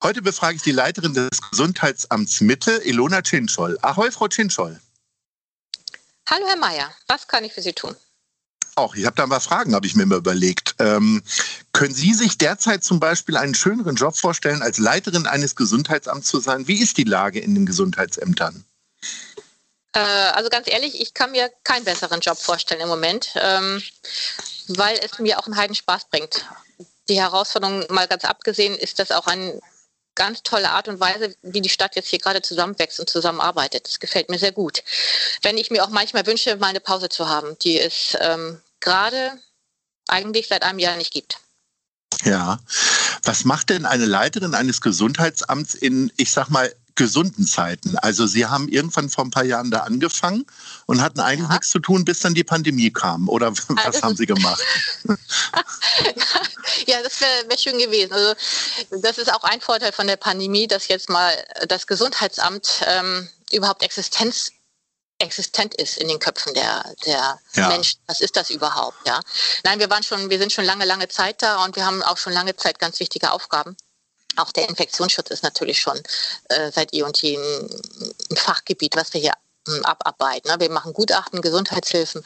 Heute befrage ich die Leiterin des Gesundheitsamts Mitte, Ilona Chinschol. Ahoi, Frau Chinschol. Hallo, Herr Mayer. Was kann ich für Sie tun? Auch, ich habe da ein paar Fragen, habe ich mir mal überlegt. Ähm, können Sie sich derzeit zum Beispiel einen schöneren Job vorstellen, als Leiterin eines Gesundheitsamts zu sein? Wie ist die Lage in den Gesundheitsämtern? Äh, also ganz ehrlich, ich kann mir keinen besseren Job vorstellen im Moment, ähm, weil es mir auch einen Heidenspaß bringt. Die Herausforderung, mal ganz abgesehen, ist das auch ein ganz tolle Art und Weise, wie die Stadt jetzt hier gerade zusammenwächst und zusammenarbeitet. Das gefällt mir sehr gut. Wenn ich mir auch manchmal wünsche, mal eine Pause zu haben, die es ähm, gerade eigentlich seit einem Jahr nicht gibt. Ja. Was macht denn eine Leiterin eines Gesundheitsamts in, ich sag mal, gesunden Zeiten. Also Sie haben irgendwann vor ein paar Jahren da angefangen und hatten eigentlich ja. nichts zu tun, bis dann die Pandemie kam. Oder was also, haben Sie gemacht? ja, das wäre wär schön gewesen. Also das ist auch ein Vorteil von der Pandemie, dass jetzt mal das Gesundheitsamt ähm, überhaupt Existenz existent ist in den Köpfen der, der ja. Menschen. Was ist das überhaupt? Ja? Nein, wir waren schon, wir sind schon lange, lange Zeit da und wir haben auch schon lange Zeit ganz wichtige Aufgaben. Auch der Infektionsschutz ist natürlich schon äh, seit eh und je ein, Fachgebiet, was wir hier ähm, abarbeiten. Ne? Wir machen Gutachten, Gesundheitshilfen.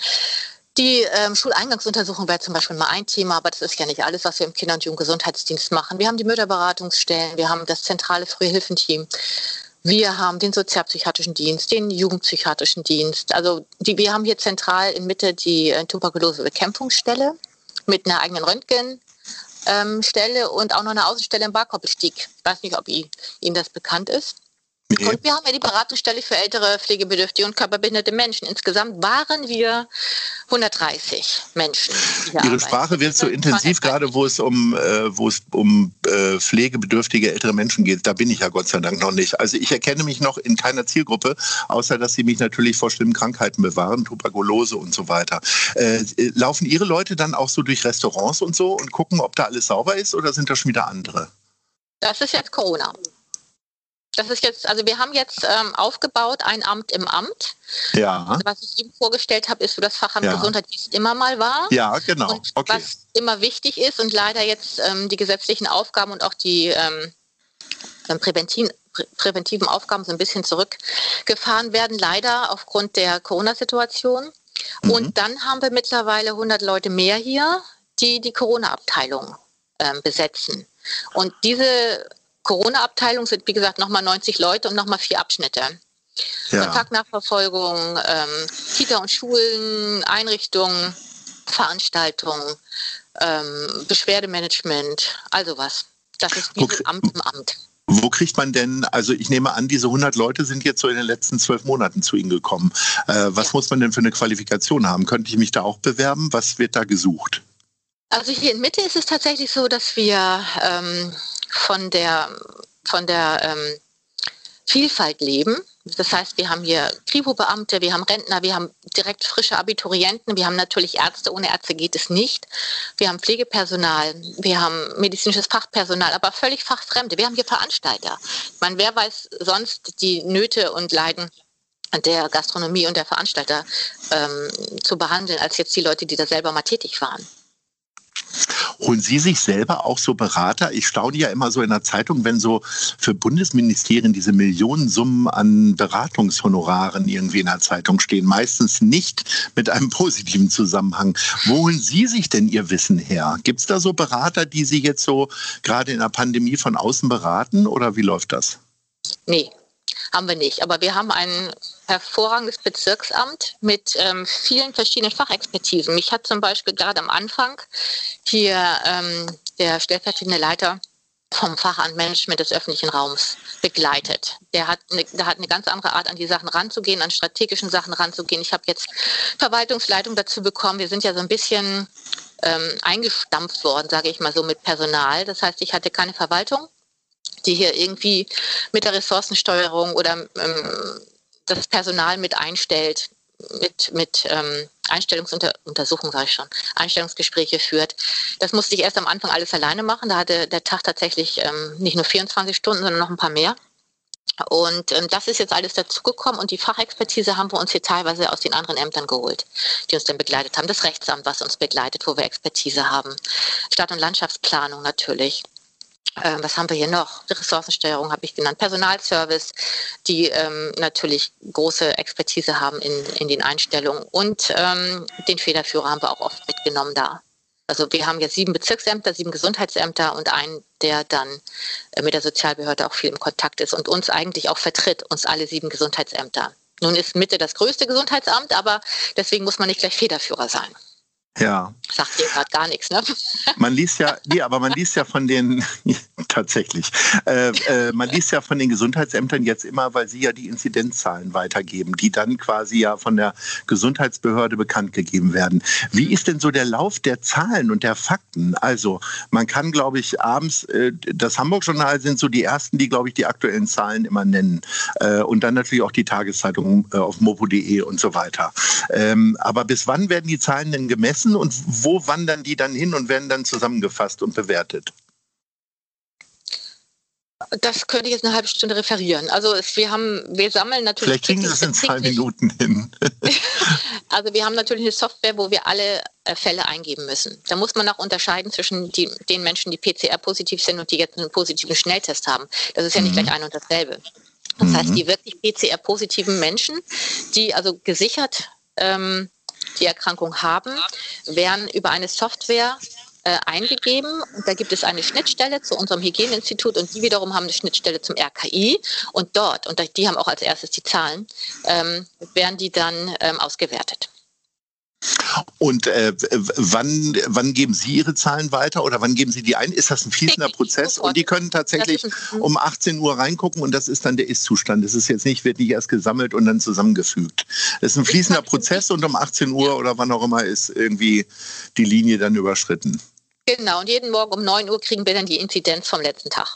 Die ähm, Schuleingangsuntersuchung wäre zum Beispiel mal ein Thema, aber das ist ja nicht alles, was wir im Kinder- und Jugendgesundheitsdienst machen. Wir haben die Mütterberatungsstellen, wir haben das zentrale Frühhilfenteam. Wir haben den sozialpsychiatrischen Dienst, den jugendpsychiatrischen Dienst. Also die, wir haben hier zentral in Mitte die äh, Tuberkulosebekämpfungsstelle mit einer eigenen Röntgen, ähm, und auch noch eine Außenstelle im Barkoppelstieg. Ich weiß nicht, ob Ihnen das bekannt ist. Nee. Und wir haben ja die Beratungsstelle für ältere, pflegebedürftige und körperbehinderte Menschen. Insgesamt waren wir 130 Menschen. Ihre arbeiten. Sprache wird so intensiv, gerade wo es um, äh, wo es um äh, pflegebedürftige ältere Menschen geht. Da bin ich ja Gott sei Dank noch nicht. Also ich erkenne mich noch in keiner Zielgruppe, außer dass sie mich natürlich vor schlimmen Krankheiten bewahren, Tuberkulose und so weiter. Äh, laufen Ihre Leute dann auch so durch Restaurants und so und gucken, ob da alles sauber ist oder sind das schon wieder andere? Das ist jetzt Corona. Das ist jetzt, also wir haben jetzt ähm, aufgebaut ein Amt im Amt. Ja. Also was ich ihm vorgestellt habe, ist für das Fachamt ja. Gesundheit, wie es immer mal war. Ja, genau. Und okay. was immer wichtig ist und leider jetzt ähm, die gesetzlichen Aufgaben und auch die ähm, ähm präventiven, prä präventiven Aufgaben so ein bisschen zurückgefahren werden, leider aufgrund der Corona-Situation. Mhm. Und dann haben wir mittlerweile 100 Leute mehr hier, die die Corona-Abteilung ähm, besetzen. Und diese Corona-Abteilung sind, wie gesagt, nochmal 90 Leute und nochmal vier Abschnitte. Ja. Kontaktnachverfolgung, ähm, Kita und Schulen, Einrichtungen, Veranstaltungen, ähm, Beschwerdemanagement, also was. Das ist wie ein Amt im Amt. Wo kriegt man denn, also ich nehme an, diese 100 Leute sind jetzt so in den letzten zwölf Monaten zu Ihnen gekommen. Äh, was ja. muss man denn für eine Qualifikation haben? Könnte ich mich da auch bewerben? Was wird da gesucht? Also hier in Mitte ist es tatsächlich so, dass wir ähm, von der, von der ähm, Vielfalt leben. Das heißt, wir haben hier Kripo-Beamte, wir haben Rentner, wir haben direkt frische Abiturienten, wir haben natürlich Ärzte, ohne Ärzte geht es nicht. Wir haben Pflegepersonal, wir haben medizinisches Fachpersonal, aber völlig fachfremde. Wir haben hier Veranstalter. Man, wer weiß sonst die Nöte und Leiden der Gastronomie und der Veranstalter ähm, zu behandeln, als jetzt die Leute, die da selber mal tätig waren. Holen Sie sich selber auch so Berater? Ich staune ja immer so in der Zeitung, wenn so für Bundesministerien diese Millionensummen an Beratungshonoraren irgendwie in der Zeitung stehen. Meistens nicht mit einem positiven Zusammenhang. Wo holen Sie sich denn Ihr Wissen her? Gibt es da so Berater, die Sie jetzt so gerade in der Pandemie von außen beraten oder wie läuft das? Nee, haben wir nicht. Aber wir haben ein hervorragendes Bezirksamt mit ähm, vielen verschiedenen Fachexpertisen. Mich hat zum Beispiel gerade am Anfang hier ähm, der stellvertretende Leiter vom Fachamt Management des öffentlichen Raums begleitet. Der hat, eine, der hat eine ganz andere Art, an die Sachen ranzugehen, an strategischen Sachen ranzugehen. Ich habe jetzt Verwaltungsleitung dazu bekommen. Wir sind ja so ein bisschen ähm, eingestampft worden, sage ich mal so, mit Personal. Das heißt, ich hatte keine Verwaltung die hier irgendwie mit der Ressourcensteuerung oder ähm, das Personal mit einstellt, mit, mit ähm, Einstellungsuntersuchungen, sage ich schon, Einstellungsgespräche führt. Das musste ich erst am Anfang alles alleine machen. Da hatte der Tag tatsächlich ähm, nicht nur 24 Stunden, sondern noch ein paar mehr. Und ähm, das ist jetzt alles dazugekommen und die Fachexpertise haben wir uns hier teilweise aus den anderen Ämtern geholt, die uns dann begleitet haben. Das Rechtsamt, was uns begleitet, wo wir Expertise haben. Stadt- und Landschaftsplanung natürlich. Ähm, was haben wir hier noch? Ressourcensteuerung habe ich genannt, Personalservice, die ähm, natürlich große Expertise haben in, in den Einstellungen und ähm, den Federführer haben wir auch oft mitgenommen da. Also wir haben jetzt sieben Bezirksämter, sieben Gesundheitsämter und einen, der dann äh, mit der Sozialbehörde auch viel im Kontakt ist und uns eigentlich auch vertritt, uns alle sieben Gesundheitsämter. Nun ist Mitte das größte Gesundheitsamt, aber deswegen muss man nicht gleich Federführer sein. Ja. Sagt dir gerade gar nichts, ne? Man liest ja, nee, aber man liest ja von den, tatsächlich, äh, äh, man liest ja von den Gesundheitsämtern jetzt immer, weil sie ja die Inzidenzzahlen weitergeben, die dann quasi ja von der Gesundheitsbehörde bekannt gegeben werden. Wie ist denn so der Lauf der Zahlen und der Fakten? Also, man kann, glaube ich, abends, äh, das Hamburg-Journal sind so die ersten, die, glaube ich, die aktuellen Zahlen immer nennen. Äh, und dann natürlich auch die Tageszeitung äh, auf mopo.de und so weiter. Ähm, aber bis wann werden die Zahlen denn gemessen? Messen und wo wandern die dann hin und werden dann zusammengefasst und bewertet? Das könnte ich jetzt eine halbe Stunde referieren. Also es, wir haben, wir sammeln natürlich. Vielleicht kriegen Sie das in zwei Minuten hin. also wir haben natürlich eine Software, wo wir alle äh, Fälle eingeben müssen. Da muss man auch unterscheiden zwischen die, den Menschen, die PCR-positiv sind und die jetzt einen positiven Schnelltest haben. Das ist ja nicht mhm. gleich ein und dasselbe. Das mhm. heißt, die wirklich PCR-positiven Menschen, die also gesichert ähm, die Erkrankung haben, werden über eine Software äh, eingegeben. Und da gibt es eine Schnittstelle zu unserem Hygieneinstitut und die wiederum haben eine Schnittstelle zum RKI. Und dort, und die haben auch als erstes die Zahlen, ähm, werden die dann ähm, ausgewertet. Und äh, wann, wann geben Sie Ihre Zahlen weiter oder wann geben Sie die ein? Ist das ein fließender Prozess? Und die können tatsächlich um 18 Uhr reingucken und das ist dann der Ist-Zustand. Das ist jetzt nicht wirklich erst gesammelt und dann zusammengefügt. Das ist ein fließender Prozess und um 18 Uhr oder wann auch immer ist irgendwie die Linie dann überschritten. Genau, und jeden Morgen um 9 Uhr kriegen wir dann die Inzidenz vom letzten Tag.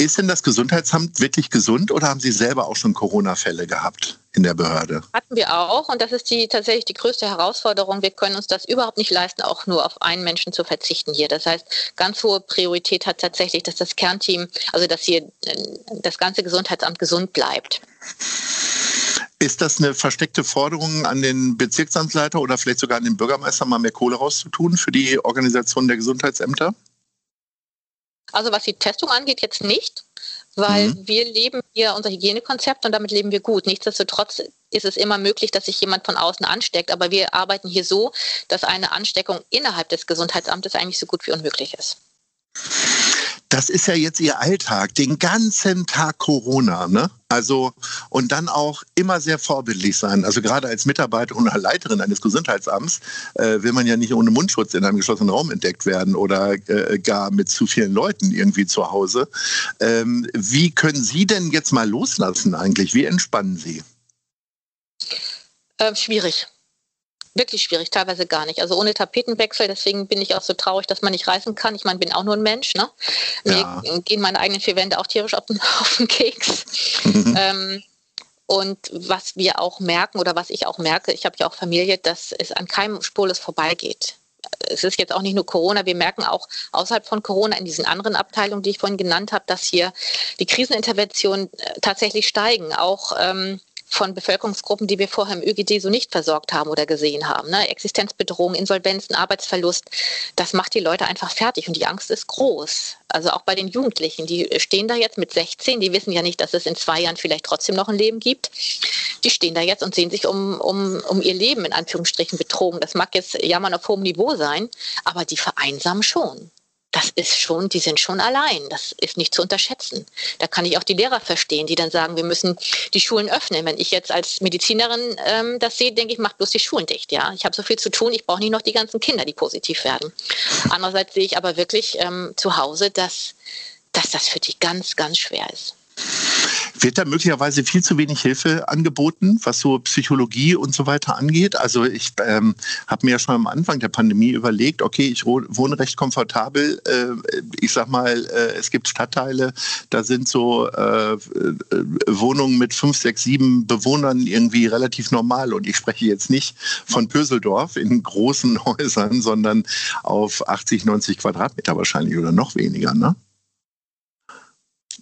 Ist denn das Gesundheitsamt wirklich gesund oder haben Sie selber auch schon Corona-Fälle gehabt in der Behörde? Hatten wir auch und das ist die, tatsächlich die größte Herausforderung. Wir können uns das überhaupt nicht leisten, auch nur auf einen Menschen zu verzichten hier. Das heißt, ganz hohe Priorität hat tatsächlich, dass das Kernteam, also dass hier äh, das ganze Gesundheitsamt gesund bleibt. Ist das eine versteckte Forderung an den Bezirksamtsleiter oder vielleicht sogar an den Bürgermeister, mal mehr Kohle rauszutun für die Organisation der Gesundheitsämter? Also was die Testung angeht, jetzt nicht, weil mhm. wir leben hier unser Hygienekonzept und damit leben wir gut. Nichtsdestotrotz ist es immer möglich, dass sich jemand von außen ansteckt, aber wir arbeiten hier so, dass eine Ansteckung innerhalb des Gesundheitsamtes eigentlich so gut wie unmöglich ist das ist ja jetzt ihr Alltag, den ganzen Tag Corona, ne? Also und dann auch immer sehr vorbildlich sein. Also gerade als Mitarbeiter und Leiterin eines Gesundheitsamts äh, will man ja nicht ohne Mundschutz in einem geschlossenen Raum entdeckt werden oder äh, gar mit zu vielen Leuten irgendwie zu Hause. Ähm, wie können Sie denn jetzt mal loslassen eigentlich? Wie entspannen Sie? Äh, schwierig wirklich schwierig, teilweise gar nicht. Also ohne Tapetenwechsel, deswegen bin ich auch so traurig, dass man nicht reisen kann. Ich meine, bin auch nur ein Mensch, ne? Ja. Mir gehen meine eigenen vier Wände auch tierisch auf den, auf den Keks. ähm, und was wir auch merken oder was ich auch merke, ich habe ja auch Familie, dass es an keinem spurlos vorbeigeht. Es ist jetzt auch nicht nur Corona, wir merken auch außerhalb von Corona in diesen anderen Abteilungen, die ich vorhin genannt habe, dass hier die Kriseninterventionen äh, tatsächlich steigen. Auch ähm, von Bevölkerungsgruppen, die wir vorher im ÖGD so nicht versorgt haben oder gesehen haben. Ne? Existenzbedrohung, Insolvenzen, Arbeitsverlust, das macht die Leute einfach fertig und die Angst ist groß. Also auch bei den Jugendlichen, die stehen da jetzt mit 16, die wissen ja nicht, dass es in zwei Jahren vielleicht trotzdem noch ein Leben gibt. Die stehen da jetzt und sehen sich um, um, um ihr Leben in Anführungsstrichen betrogen. Das mag jetzt jammern auf hohem Niveau sein, aber die vereinsamen schon das ist schon, die sind schon allein. Das ist nicht zu unterschätzen. Da kann ich auch die Lehrer verstehen, die dann sagen, wir müssen die Schulen öffnen. Wenn ich jetzt als Medizinerin ähm, das sehe, denke ich, macht bloß die Schulen dicht. Ja, ich habe so viel zu tun, ich brauche nicht noch die ganzen Kinder, die positiv werden. Andererseits sehe ich aber wirklich ähm, zu Hause, dass, dass das für die ganz, ganz schwer ist. Wird da möglicherweise viel zu wenig Hilfe angeboten, was so Psychologie und so weiter angeht? Also ich ähm, habe mir ja schon am Anfang der Pandemie überlegt, okay, ich wohne recht komfortabel. Äh, ich sag mal, äh, es gibt Stadtteile, da sind so äh, äh, Wohnungen mit fünf, sechs, sieben Bewohnern irgendwie relativ normal. Und ich spreche jetzt nicht von Pöseldorf in großen Häusern, sondern auf 80, 90 Quadratmeter wahrscheinlich oder noch weniger. Ne?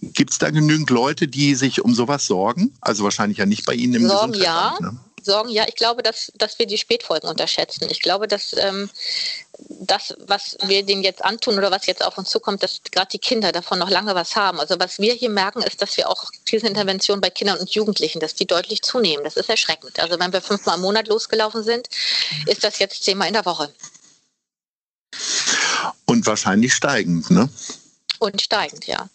Gibt es da genügend Leute, die sich um sowas sorgen? Also wahrscheinlich ja nicht bei Ihnen im Sorgen ja. Ne? Sorgen ja. Ich glaube, dass, dass wir die Spätfolgen unterschätzen. Ich glaube, dass ähm, das, was wir denen jetzt antun oder was jetzt auf uns zukommt, dass gerade die Kinder davon noch lange was haben. Also was wir hier merken, ist, dass wir auch Kriseninterventionen bei Kindern und Jugendlichen, dass die deutlich zunehmen. Das ist erschreckend. Also wenn wir fünfmal im Monat losgelaufen sind, ist das jetzt zehnmal in der Woche. Und wahrscheinlich steigend, ne? Und steigend, ja.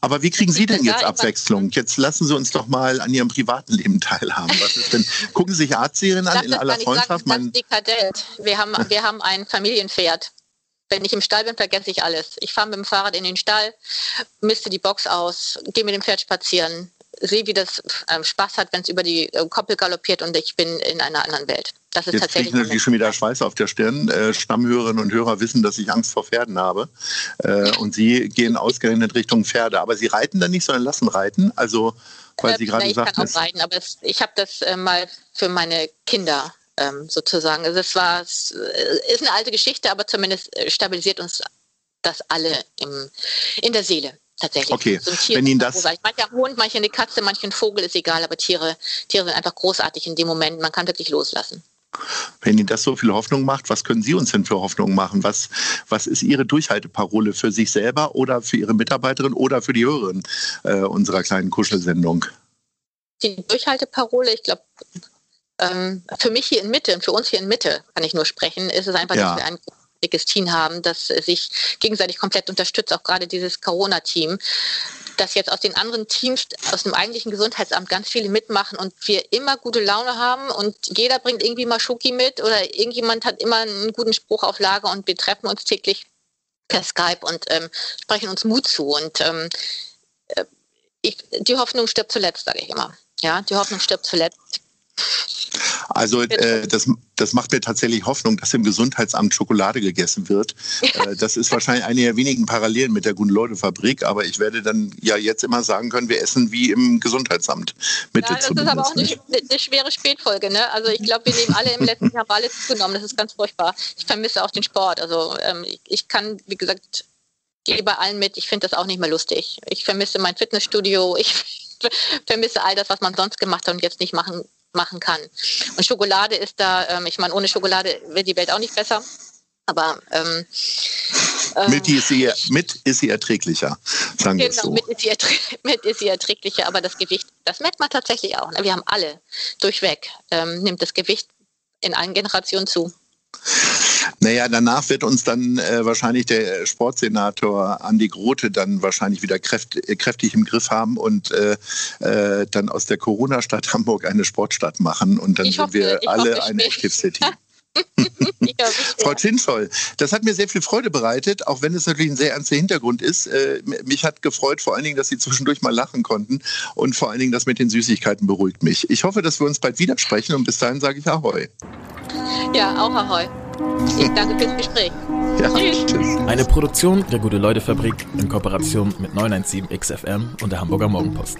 Aber wie kriegen Sie denn jetzt Abwechslung? Jetzt lassen Sie uns doch mal an Ihrem privaten Leben teilhaben. Was ist denn? Gucken Sie sich Arztserien an in aller Freundschaft? Sagen, dekadent. Wir haben, wir haben ein Familienpferd. Wenn ich im Stall bin, vergesse ich alles. Ich fahre mit dem Fahrrad in den Stall, misste die Box aus, gehe mit dem Pferd spazieren, sehe, wie das ähm, Spaß hat, wenn es über die äh, Koppel galoppiert und ich bin in einer anderen Welt. Das ist Jetzt tatsächlich. Ich natürlich schon wieder Schweiß auf der Stirn. Äh, Stammhörerinnen und Hörer wissen, dass ich Angst vor Pferden habe. Äh, und Sie gehen ausgerechnet Richtung Pferde. Aber Sie reiten dann nicht, sondern lassen reiten. Also, weil Sie äh, gerade gesagt haben. Ich kann auch reiten, aber es, ich habe das mal für meine Kinder ähm, sozusagen. Also, es war, es ist eine alte Geschichte, aber zumindest stabilisiert uns das alle im, in der Seele tatsächlich. Okay, so wenn Ihnen das... Manche ein Hund, manche eine Katze, manche ein Vogel, ist egal, aber Tiere, Tiere sind einfach großartig in dem Moment. Man kann wirklich loslassen. Wenn Ihnen das so viel Hoffnung macht, was können Sie uns denn für Hoffnung machen? Was, was ist Ihre Durchhalteparole für sich selber oder für Ihre Mitarbeiterin oder für die Hörerin äh, unserer kleinen Kuschelsendung? Die Durchhalteparole, ich glaube, ähm, für mich hier in Mitte für uns hier in Mitte kann ich nur sprechen, ist es einfach, ja. dass wir ein dickes Team haben, das sich gegenseitig komplett unterstützt, auch gerade dieses Corona-Team, dass jetzt aus den anderen Teams, aus dem eigentlichen Gesundheitsamt ganz viele mitmachen und wir immer gute Laune haben und jeder bringt irgendwie mal Schoki mit oder irgendjemand hat immer einen guten Spruch auf Lager und wir treffen uns täglich per Skype und ähm, sprechen uns Mut zu und ähm, äh, ich, die Hoffnung stirbt zuletzt, sage ich immer. Ja, die Hoffnung stirbt zuletzt. Also äh, das, das macht mir tatsächlich Hoffnung, dass im Gesundheitsamt Schokolade gegessen wird. Äh, das ist wahrscheinlich eine der wenigen Parallelen mit der Guten-Leute-Fabrik, aber ich werde dann ja jetzt immer sagen können, wir essen wie im Gesundheitsamt. Mitte ja, das ist aber auch eine, eine, schwere Spätfolge. Ne? Also ich glaube, wir nehmen alle im letzten Jahr alle zugenommen. Das ist ganz furchtbar. Ich vermisse auch den Sport. Also ähm, ich, ich kann, wie gesagt, gehe bei allen mit. Ich finde das auch nicht mehr lustig. Ich vermisse mein Fitnessstudio. Ich vermisse all das, was man sonst gemacht hat und jetzt nicht machen machen kann. Und Schokolade ist da, ähm, ich meine, ohne Schokolade wird die Welt auch nicht besser. Aber ähm, mit, ist sie, mit ist sie erträglicher, sagen genau, wir so. Mit ist, sie mit ist sie erträglicher, aber das Gewicht, das merkt man tatsächlich auch. Ne? Wir haben alle durchweg, ähm, nimmt das Gewicht in allen Generationen zu. Naja, danach wird uns dann äh, wahrscheinlich der Sportsenator Andi Grote dann wahrscheinlich wieder kräft, äh, kräftig im Griff haben und äh, äh, dann aus der Corona-Stadt Hamburg eine Sportstadt machen und dann ich sind hoffe, wir alle hoffe, eine Active City. Frau Chinschol, das hat mir sehr viel Freude bereitet, auch wenn es natürlich ein sehr ernster Hintergrund ist. Äh, mich hat gefreut vor allen Dingen, dass Sie zwischendurch mal lachen konnten und vor allen Dingen das mit den Süßigkeiten beruhigt mich. Ich hoffe, dass wir uns bald widersprechen und bis dahin sage ich Ahoi. Ja, auch Ahoi. Ich danke fürs Gespräch. Ja, tschüss. tschüss. Eine Produktion der Gute-Leute-Fabrik in Kooperation mit 917 XFM und der Hamburger Morgenpost.